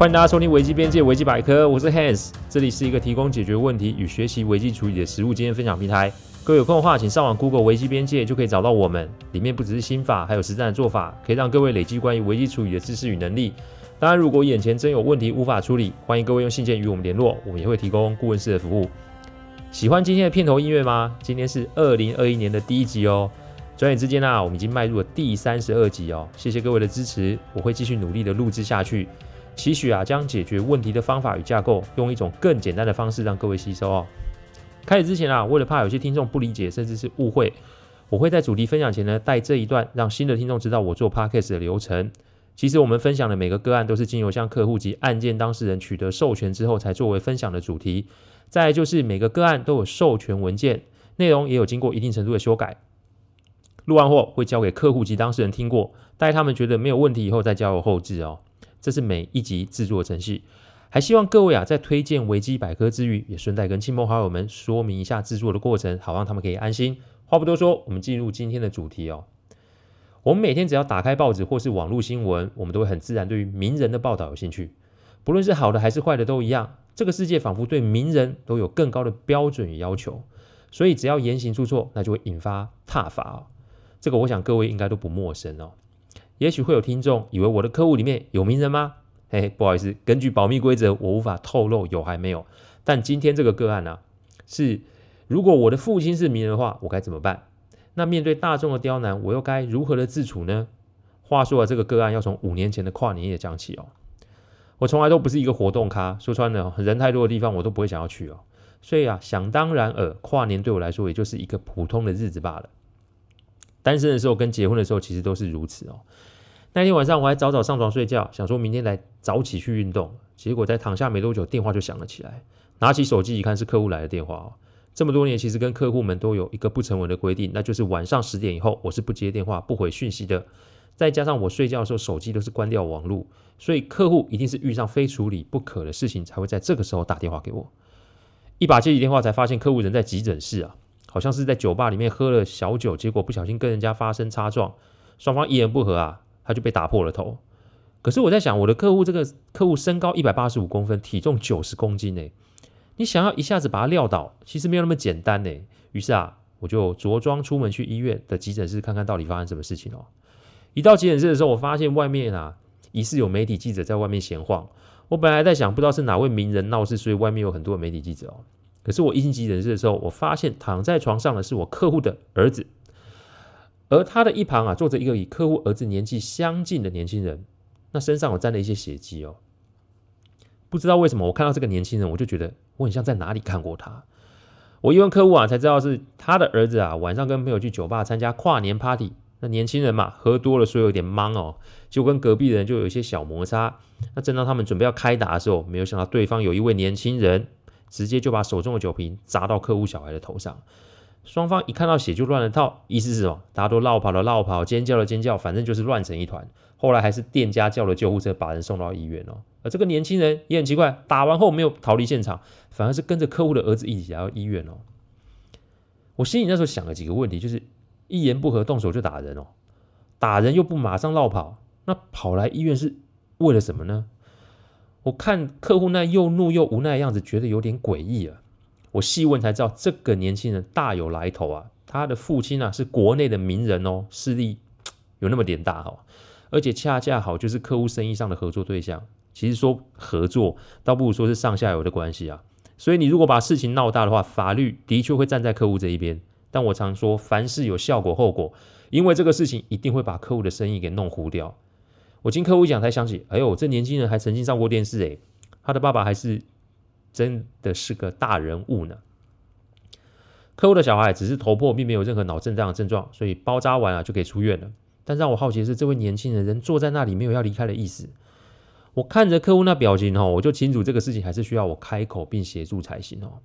欢迎大家收听危机边界危机百科，我是 Hans，这里是一个提供解决问题与学习危机处理的实务经验分享平台。各位有空的话，请上网 Google 危机边界就可以找到我们，里面不只是心法，还有实战的做法，可以让各位累积关于危机处理的知识与能力。当然，如果眼前真有问题无法处理，欢迎各位用信件与我们联络，我们也会提供顾问式的服务。喜欢今天的片头音乐吗？今天是二零二一年的第一集哦。转眼之间啊，我们已经迈入了第三十二集哦。谢谢各位的支持，我会继续努力的录制下去。期许啊，将解决问题的方法与架构，用一种更简单的方式让各位吸收哦。开始之前啊，为了怕有些听众不理解甚至是误会，我会在主题分享前呢，带这一段，让新的听众知道我做 Podcast 的流程。其实我们分享的每个个案都是经由向客户及案件当事人取得授权之后，才作为分享的主题。再来就是每个个案都有授权文件，内容也有经过一定程度的修改。录完后会交给客户及当事人听过，待他们觉得没有问题以后再交由后置哦。这是每一集制作程序，还希望各位啊，在推荐维基百科之余，也顺带跟亲朋好友们说明一下制作的过程，好让他们可以安心。话不多说，我们进入今天的主题哦。我们每天只要打开报纸或是网络新闻，我们都会很自然对于名人的报道有兴趣，不论是好的还是坏的都一样。这个世界仿佛对名人都有更高的标准与要求，所以只要言行出错，那就会引发挞伐。这个我想各位应该都不陌生哦。也许会有听众以为我的客户里面有名人吗？嘿，不好意思，根据保密规则，我无法透露有还没有。但今天这个个案呢、啊，是如果我的父亲是名人的话，我该怎么办？那面对大众的刁难，我又该如何的自处呢？话说啊，这个个案要从五年前的跨年夜讲起哦。我从来都不是一个活动咖，说穿了，人太多的地方我都不会想要去哦。所以啊，想当然尔，跨年对我来说也就是一个普通的日子罢了。单身的时候跟结婚的时候其实都是如此哦。那天晚上我还早早上床睡觉，想说明天来早起去运动。结果在躺下没多久，电话就响了起来。拿起手机一看，是客户来的电话哦。这么多年，其实跟客户们都有一个不成文的规定，那就是晚上十点以后我是不接电话、不回讯息的。再加上我睡觉的时候手机都是关掉网络，所以客户一定是遇上非处理不可的事情才会在这个时候打电话给我。一把接起电话，才发现客户人在急诊室啊。好像是在酒吧里面喝了小酒，结果不小心跟人家发生擦撞，双方一言不合啊，他就被打破了头。可是我在想，我的客户这个客户身高一百八十五公分，体重九十公斤呢，你想要一下子把他撂倒，其实没有那么简单呢。于是啊，我就着装出门去医院的急诊室看看到底发生什么事情哦。一到急诊室的时候，我发现外面啊，疑似有媒体记者在外面闲晃。我本来在想，不知道是哪位名人闹事，所以外面有很多媒体记者哦。可是我一进急诊室的时候，我发现躺在床上的是我客户的儿子，而他的一旁啊坐着一个与客户儿子年纪相近的年轻人，那身上有沾了一些血迹哦。不知道为什么，我看到这个年轻人，我就觉得我很像在哪里看过他。我一问客户啊，才知道是他的儿子啊，晚上跟朋友去酒吧参加跨年 party，那年轻人嘛喝多了，所以有点懵哦，就跟隔壁的人就有一些小摩擦。那正当他们准备要开打的时候，没有想到对方有一位年轻人。直接就把手中的酒瓶砸到客户小孩的头上，双方一看到血就乱了套，意思是什么？大家都落跑了落跑，尖叫了尖叫，反正就是乱成一团。后来还是店家叫了救护车把人送到医院哦。而这个年轻人也很奇怪，打完后没有逃离现场，反而是跟着客户的儿子一起来到医院哦。我心里那时候想了几个问题，就是一言不合动手就打人哦，打人又不马上落跑，那跑来医院是为了什么呢？我看客户那又怒又无奈的样子，觉得有点诡异啊。我细问才知道，这个年轻人大有来头啊。他的父亲啊是国内的名人哦，势力有那么点大哦。而且恰恰好就是客户生意上的合作对象。其实说合作，倒不如说是上下游的关系啊。所以你如果把事情闹大的话，法律的确会站在客户这一边。但我常说，凡事有效果后果，因为这个事情一定会把客户的生意给弄糊掉。我听客户讲才想起，哎呦，这年轻人还曾经上过电视诶，他的爸爸还是真的是个大人物呢。客户的小孩只是头破，并没有任何脑震荡的症状，所以包扎完了就可以出院了。但让我好奇的是，这位年轻人人坐在那里没有要离开的意思。我看着客户那表情哦，我就清楚这个事情还是需要我开口并协助才行哦。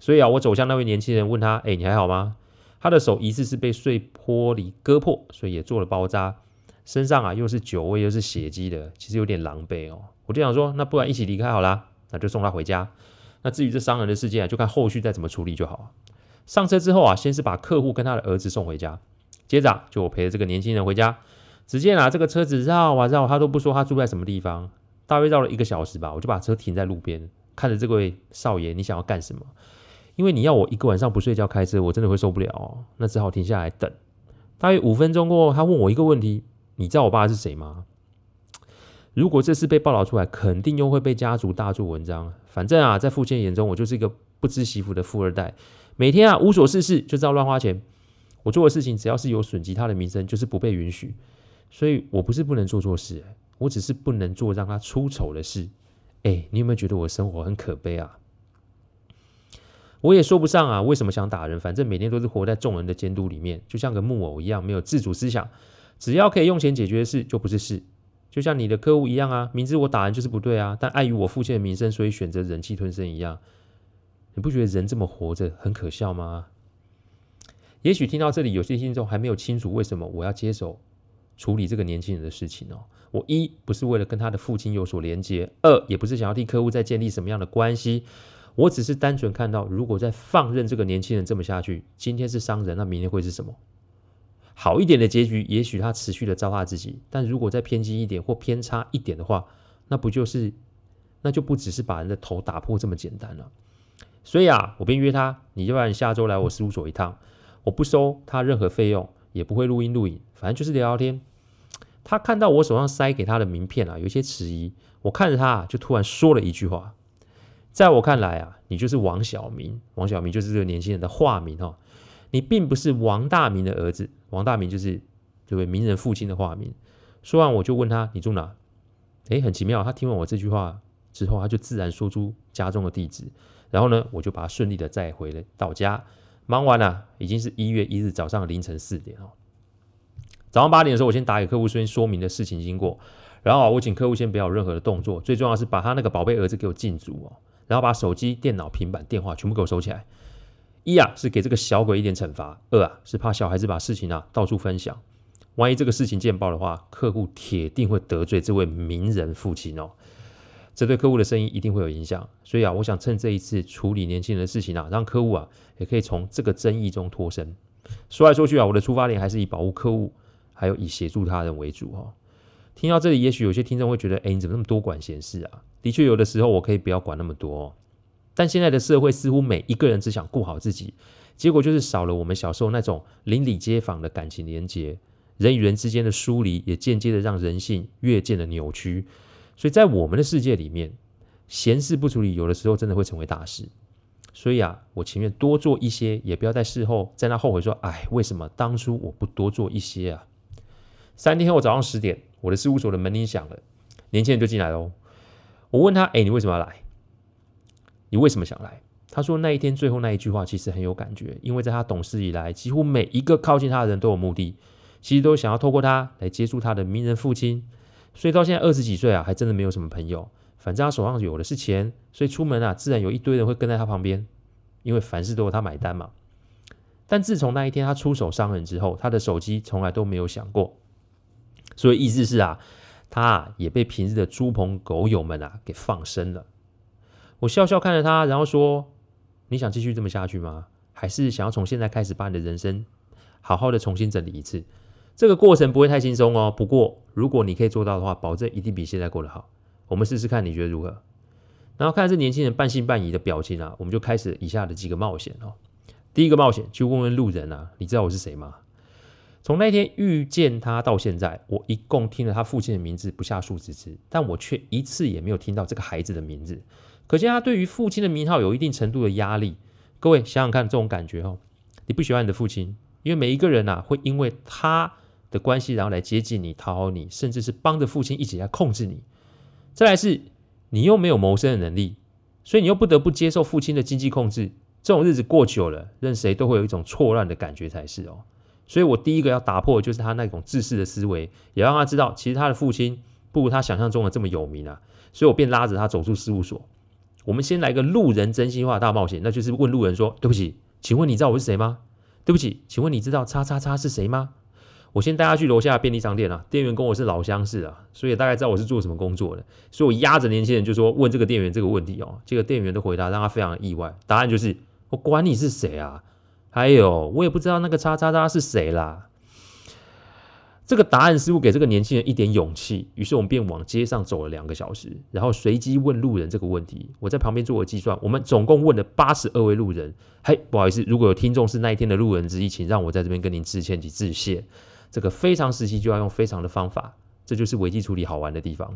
所以啊，我走向那位年轻人，问他：哎，你还好吗？他的手疑似是被碎玻璃割破，所以也做了包扎。身上啊又是酒味又是血迹的，其实有点狼狈哦。我就想说，那不然一起离开好啦，那就送他回家。那至于这伤人的事件啊，就看后续再怎么处理就好。上车之后啊，先是把客户跟他的儿子送回家，接着，就我陪着这个年轻人回家。只见啊，这个车子绕啊绕，他都不说他住在什么地方。大约绕了一个小时吧，我就把车停在路边，看着这位少爷，你想要干什么？因为你要我一个晚上不睡觉开车，我真的会受不了哦。那只好停下来等。大约五分钟过后，他问我一个问题：你知道我爸是谁吗？如果这事被报道出来，肯定又会被家族大做文章。反正啊，在父亲眼中，我就是一个不知媳妇的富二代，每天啊无所事事，就知道乱花钱。我做的事情只要是有损及他的名声，就是不被允许。所以我不是不能做错事，我只是不能做让他出丑的事。哎，你有没有觉得我生活很可悲啊？我也说不上啊，为什么想打人？反正每天都是活在众人的监督里面，就像个木偶一样，没有自主思想。只要可以用钱解决的事，就不是事。就像你的客户一样啊，明知我打人就是不对啊，但碍于我父亲的名声，所以选择忍气吞声一样。你不觉得人这么活着很可笑吗？也许听到这里，有些听众还没有清楚为什么我要接手处理这个年轻人的事情哦。我一不是为了跟他的父亲有所连接，二也不是想要替客户再建立什么样的关系，我只是单纯看到，如果再放任这个年轻人这么下去，今天是商人，那明天会是什么？好一点的结局，也许他持续的糟蹋自己；但如果再偏激一点或偏差一点的话，那不就是，那就不只是把人的头打破这么简单了。所以啊，我便约他，你要不然下周来我事务所一趟，我不收他任何费用，也不会录音录影，反正就是聊聊天。他看到我手上塞给他的名片啊，有些迟疑，我看着他，就突然说了一句话：在我看来啊，你就是王小明，王小明就是这个年轻人的化名哈。你并不是王大明的儿子，王大明就是这位名人父亲的化名。说完，我就问他：“你住哪？”哎，很奇妙，他听完我这句话之后，他就自然说出家中的地址。然后呢，我就把他顺利的载回了到家。忙完了，已经是一月一日早上凌晨四点哦。早上八点的时候，我先打给客户，先说明的事情经过。然后我请客户先不要有任何的动作，最重要是把他那个宝贝儿子给我禁足哦。然后把手机、电脑、平板、电话全部给我收起来。一啊是给这个小鬼一点惩罚，二啊是怕小孩子把事情啊到处分享，万一这个事情见报的话，客户铁定会得罪这位名人父亲哦，这对客户的生意一定会有影响。所以啊，我想趁这一次处理年轻人的事情啊，让客户啊也可以从这个争议中脱身。说来说去啊，我的出发点还是以保护客户，还有以协助他人为主哈。听到这里，也许有些听众会觉得，哎，你怎么那么多管闲事啊？的确，有的时候我可以不要管那么多哦。但现在的社会似乎每一个人只想顾好自己，结果就是少了我们小时候那种邻里街坊的感情连结，人与人之间的疏离也间接的让人性越见的扭曲。所以在我们的世界里面，闲事不处理，有的时候真的会成为大事。所以啊，我情愿多做一些，也不要在事后在那后悔说：“哎，为什么当初我不多做一些啊？”三天后早上十点，我的事务所的门铃响了，年轻人就进来喽。我问他：“哎，你为什么要来？”你为什么想来？他说那一天最后那一句话其实很有感觉，因为在他懂事以来，几乎每一个靠近他的人都有目的，其实都想要透过他来接触他的名人父亲。所以到现在二十几岁啊，还真的没有什么朋友。反正他手上有的是钱，所以出门啊，自然有一堆人会跟在他旁边，因为凡事都由他买单嘛。但自从那一天他出手伤人之后，他的手机从来都没有响过。所以意思是啊，他啊也被平日的猪朋狗友们啊给放生了。我笑笑看着他，然后说：“你想继续这么下去吗？还是想要从现在开始把你的人生好好的重新整理一次？这个过程不会太轻松哦。不过如果你可以做到的话，保证一定比现在过得好。我们试试看，你觉得如何？”然后看着这年轻人半信半疑的表情啊，我们就开始以下的几个冒险哦。第一个冒险，去问问路人啊，你知道我是谁吗？从那天遇见他到现在，我一共听了他父亲的名字不下数十次，但我却一次也没有听到这个孩子的名字。可见他对于父亲的名号有一定程度的压力。各位想想看，这种感觉哦，你不喜欢你的父亲，因为每一个人呐，会因为他的关系，然后来接近你、讨好你，甚至是帮着父亲一起来控制你。再来是，你又没有谋生的能力，所以你又不得不接受父亲的经济控制。这种日子过久了，任谁都会有一种错乱的感觉才是哦。所以我第一个要打破的就是他那种自私的思维，也让他知道，其实他的父亲不如他想象中的这么有名啊。所以我便拉着他走出事务所。我们先来个路人真心话大冒险，那就是问路人说：“对不起，请问你知道我是谁吗？”“对不起，请问你知道叉叉叉是谁吗？”我先带他去楼下便利商店啊，店员跟我是老相识啊，所以大概知道我是做什么工作的。所以我压着年轻人就说：“问这个店员这个问题哦。”这个店员的回答让他非常意外，答案就是：“我管你是谁啊！还有，我也不知道那个叉叉叉是谁啦。”这个答案似乎给这个年轻人一点勇气，于是我们便往街上走了两个小时，然后随机问路人这个问题。我在旁边做了计算，我们总共问了八十二位路人。嘿，不好意思，如果有听众是那一天的路人之一，请让我在这边跟您致歉及致谢。这个非常时期就要用非常的方法，这就是危机处理好玩的地方。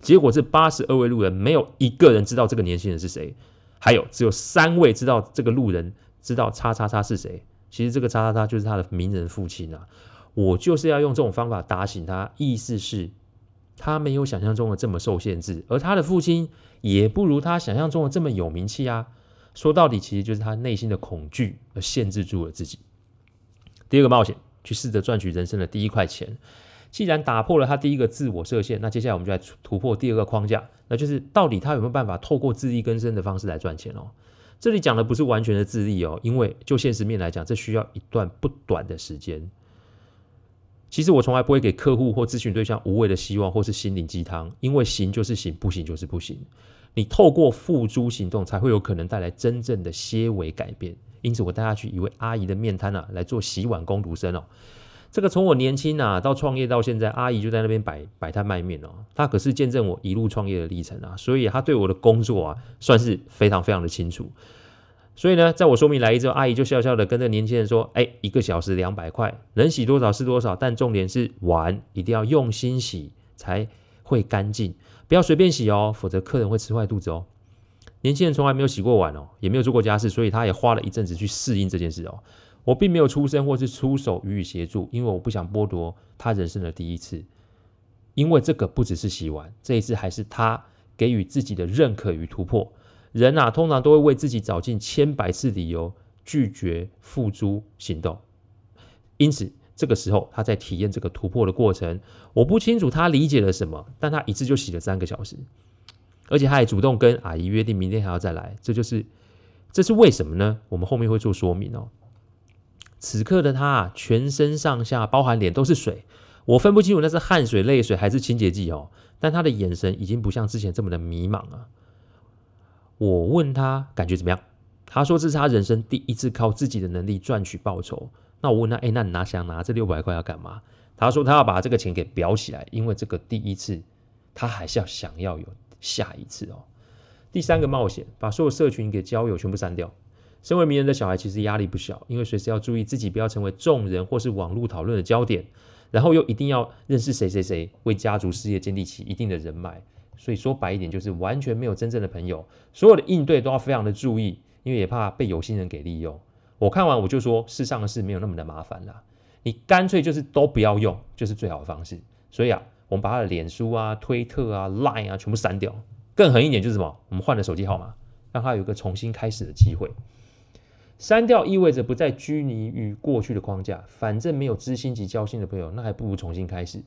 结果这八十二位路人没有一个人知道这个年轻人是谁，还有只有三位知道这个路人知道叉叉叉是谁。其实这个叉叉叉就是他的名人父亲啊。我就是要用这种方法打醒他，意思是，他没有想象中的这么受限制，而他的父亲也不如他想象中的这么有名气啊。说到底，其实就是他内心的恐惧而限制住了自己。第二个冒险，去试着赚取人生的第一块钱。既然打破了他第一个自我设限，那接下来我们就来突破第二个框架，那就是到底他有没有办法透过自力更生的方式来赚钱哦？这里讲的不是完全的自立哦，因为就现实面来讲，这需要一段不短的时间。其实我从来不会给客户或咨询对象无谓的希望或是心灵鸡汤，因为行就是行，不行就是不行。你透过付诸行动，才会有可能带来真正的些微改变。因此，我带他去一位阿姨的面摊啊，来做洗碗工读生哦。这个从我年轻啊到创业到现在，阿姨就在那边摆摆摊卖面哦。她可是见证我一路创业的历程啊，所以她对我的工作啊，算是非常非常的清楚。所以呢，在我说明来意之后，阿姨就笑笑的跟这年轻人说：“哎，一个小时两百块，能洗多少是多少，但重点是碗一定要用心洗才会干净，不要随便洗哦，否则客人会吃坏肚子哦。”年轻人从来没有洗过碗哦，也没有做过家事，所以他也花了一阵子去适应这件事哦。我并没有出声或是出手予以协助，因为我不想剥夺他人生的第一次，因为这个不只是洗碗，这一次还是他给予自己的认可与突破。人啊，通常都会为自己找尽千百次理由拒绝付诸行动。因此，这个时候他在体验这个突破的过程。我不清楚他理解了什么，但他一次就洗了三个小时，而且他还主动跟阿姨约定明天还要再来。这就是，这是为什么呢？我们后面会做说明哦。此刻的他，全身上下包含脸都是水，我分不清楚那是汗水、泪水还是清洁剂哦。但他的眼神已经不像之前这么的迷茫了。我问他感觉怎么样？他说这是他人生第一次靠自己的能力赚取报酬。那我问他，哎，那你拿想拿这六百块要干嘛？他说他要把这个钱给裱起来，因为这个第一次，他还是要想要有下一次哦。第三个冒险，把所有社群给交友全部删掉。身为名人的小孩其实压力不小，因为随时要注意自己不要成为众人或是网络讨论的焦点，然后又一定要认识谁谁谁，为家族事业建立起一定的人脉。所以说白一点，就是完全没有真正的朋友，所有的应对都要非常的注意，因为也怕被有心人给利用。我看完我就说，世上的事没有那么的麻烦啦，你干脆就是都不要用，就是最好的方式。所以啊，我们把他的脸书啊、推特啊、Line 啊全部删掉。更狠一点就是什么？我们换了手机号码，让他有一个重新开始的机会。删掉意味着不再拘泥于过去的框架，反正没有知心及交心的朋友，那还不如重新开始。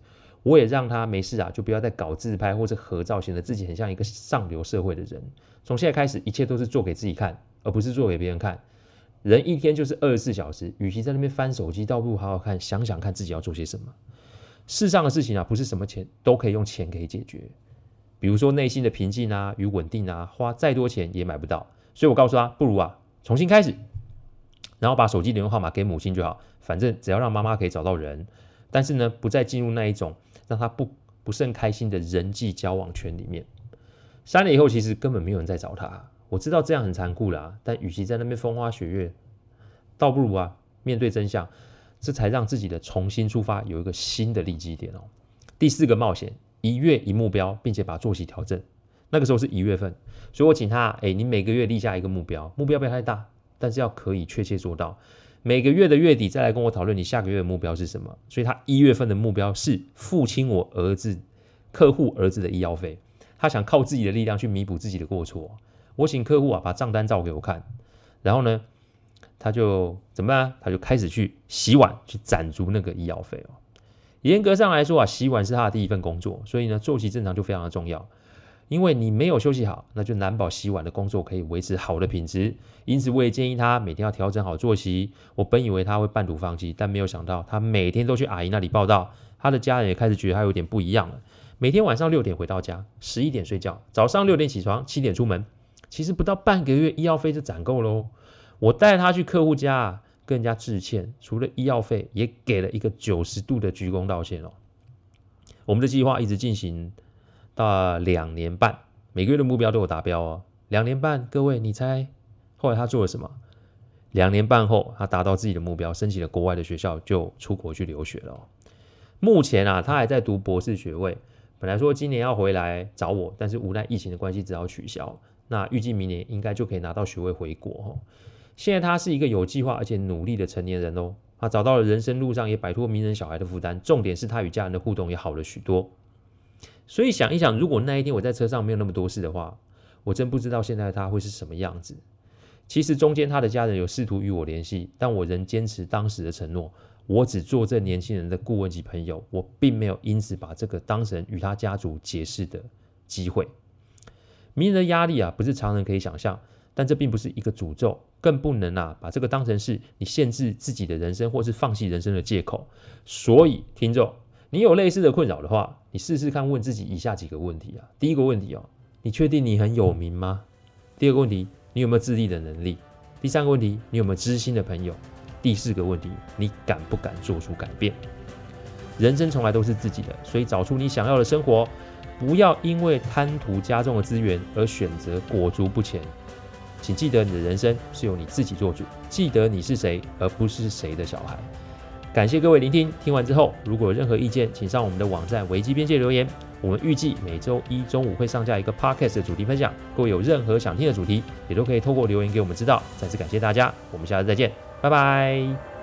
我也让他没事啊，就不要再搞自拍或者合照，显得自己很像一个上流社会的人。从现在开始，一切都是做给自己看，而不是做给别人看。人一天就是二十四小时，与其在那边翻手机，倒不如好好看，想想看自己要做些什么。世上的事情啊，不是什么钱都可以用钱可以解决。比如说内心的平静啊与稳定啊，花再多钱也买不到。所以我告诉他，不如啊重新开始，然后把手机联络号码给母亲就好，反正只要让妈妈可以找到人，但是呢，不再进入那一种。让他不不甚开心的人际交往圈里面，删了以后，其实根本没有人在找他。我知道这样很残酷啦，但与其在那边风花雪月，倒不如啊面对真相，这才让自己的重新出发有一个新的立基点哦。第四个冒险，一月一目标，并且把作息调整。那个时候是一月份，所以我请他，哎，你每个月立下一个目标，目标不要太大，但是要可以确切做到。每个月的月底再来跟我讨论你下个月的目标是什么。所以他一月份的目标是付清我儿子客户儿子的医药费，他想靠自己的力量去弥补自己的过错。我请客户啊把账单照给我看，然后呢，他就怎么办？他就开始去洗碗，去攒足那个医药费哦。严格上来说啊，洗碗是他的第一份工作，所以呢，作息正常就非常的重要。因为你没有休息好，那就难保洗碗的工作可以维持好的品质。因此，我也建议他每天要调整好作息。我本以为他会半途放弃，但没有想到他每天都去阿姨那里报到。他的家人也开始觉得他有点不一样了。每天晚上六点回到家，十一点睡觉，早上六点起床，七点出门。其实不到半个月，医药费就攒够喽。我带他去客户家，跟人家致歉，除了医药费，也给了一个九十度的鞠躬道歉哦。我们的计划一直进行到两年半，每个月的目标都有达标哦。两年半，各位你猜后来他做了什么？两年半后，他达到自己的目标，申请了国外的学校，就出国去留学了。目前啊，他还在读博士学位，本来说今年要回来找我，但是无奈疫情的关系，只好取消。那预计明年应该就可以拿到学位回国哦。现在他是一个有计划而且努力的成年人哦，他找到了人生路上也摆脱名人小孩的负担，重点是他与家人的互动也好了许多。所以想一想，如果那一天我在车上没有那么多事的话，我真不知道现在他会是什么样子。其实中间他的家人有试图与我联系，但我仍坚持当时的承诺，我只做这年轻人的顾问及朋友，我并没有因此把这个当成与他家族解释的机会。名人的压力啊，不是常人可以想象。但这并不是一个诅咒，更不能啊把这个当成是你限制自己的人生或是放弃人生的借口。所以，听众，你有类似的困扰的话，你试试看问自己以下几个问题啊。第一个问题哦，你确定你很有名吗？第二个问题，你有没有自立的能力？第三个问题，你有没有知心的朋友？第四个问题，你敢不敢做出改变？人生从来都是自己的，所以找出你想要的生活，不要因为贪图家中的资源而选择裹足不前。请记得，你的人生是由你自己做主。记得你是谁，而不是谁的小孩。感谢各位聆听，听完之后，如果有任何意见，请上我们的网站维基边界留言。我们预计每周一中午会上架一个 podcast 的主题分享。各位有任何想听的主题，也都可以透过留言给我们知道。再次感谢大家，我们下次再见，拜拜。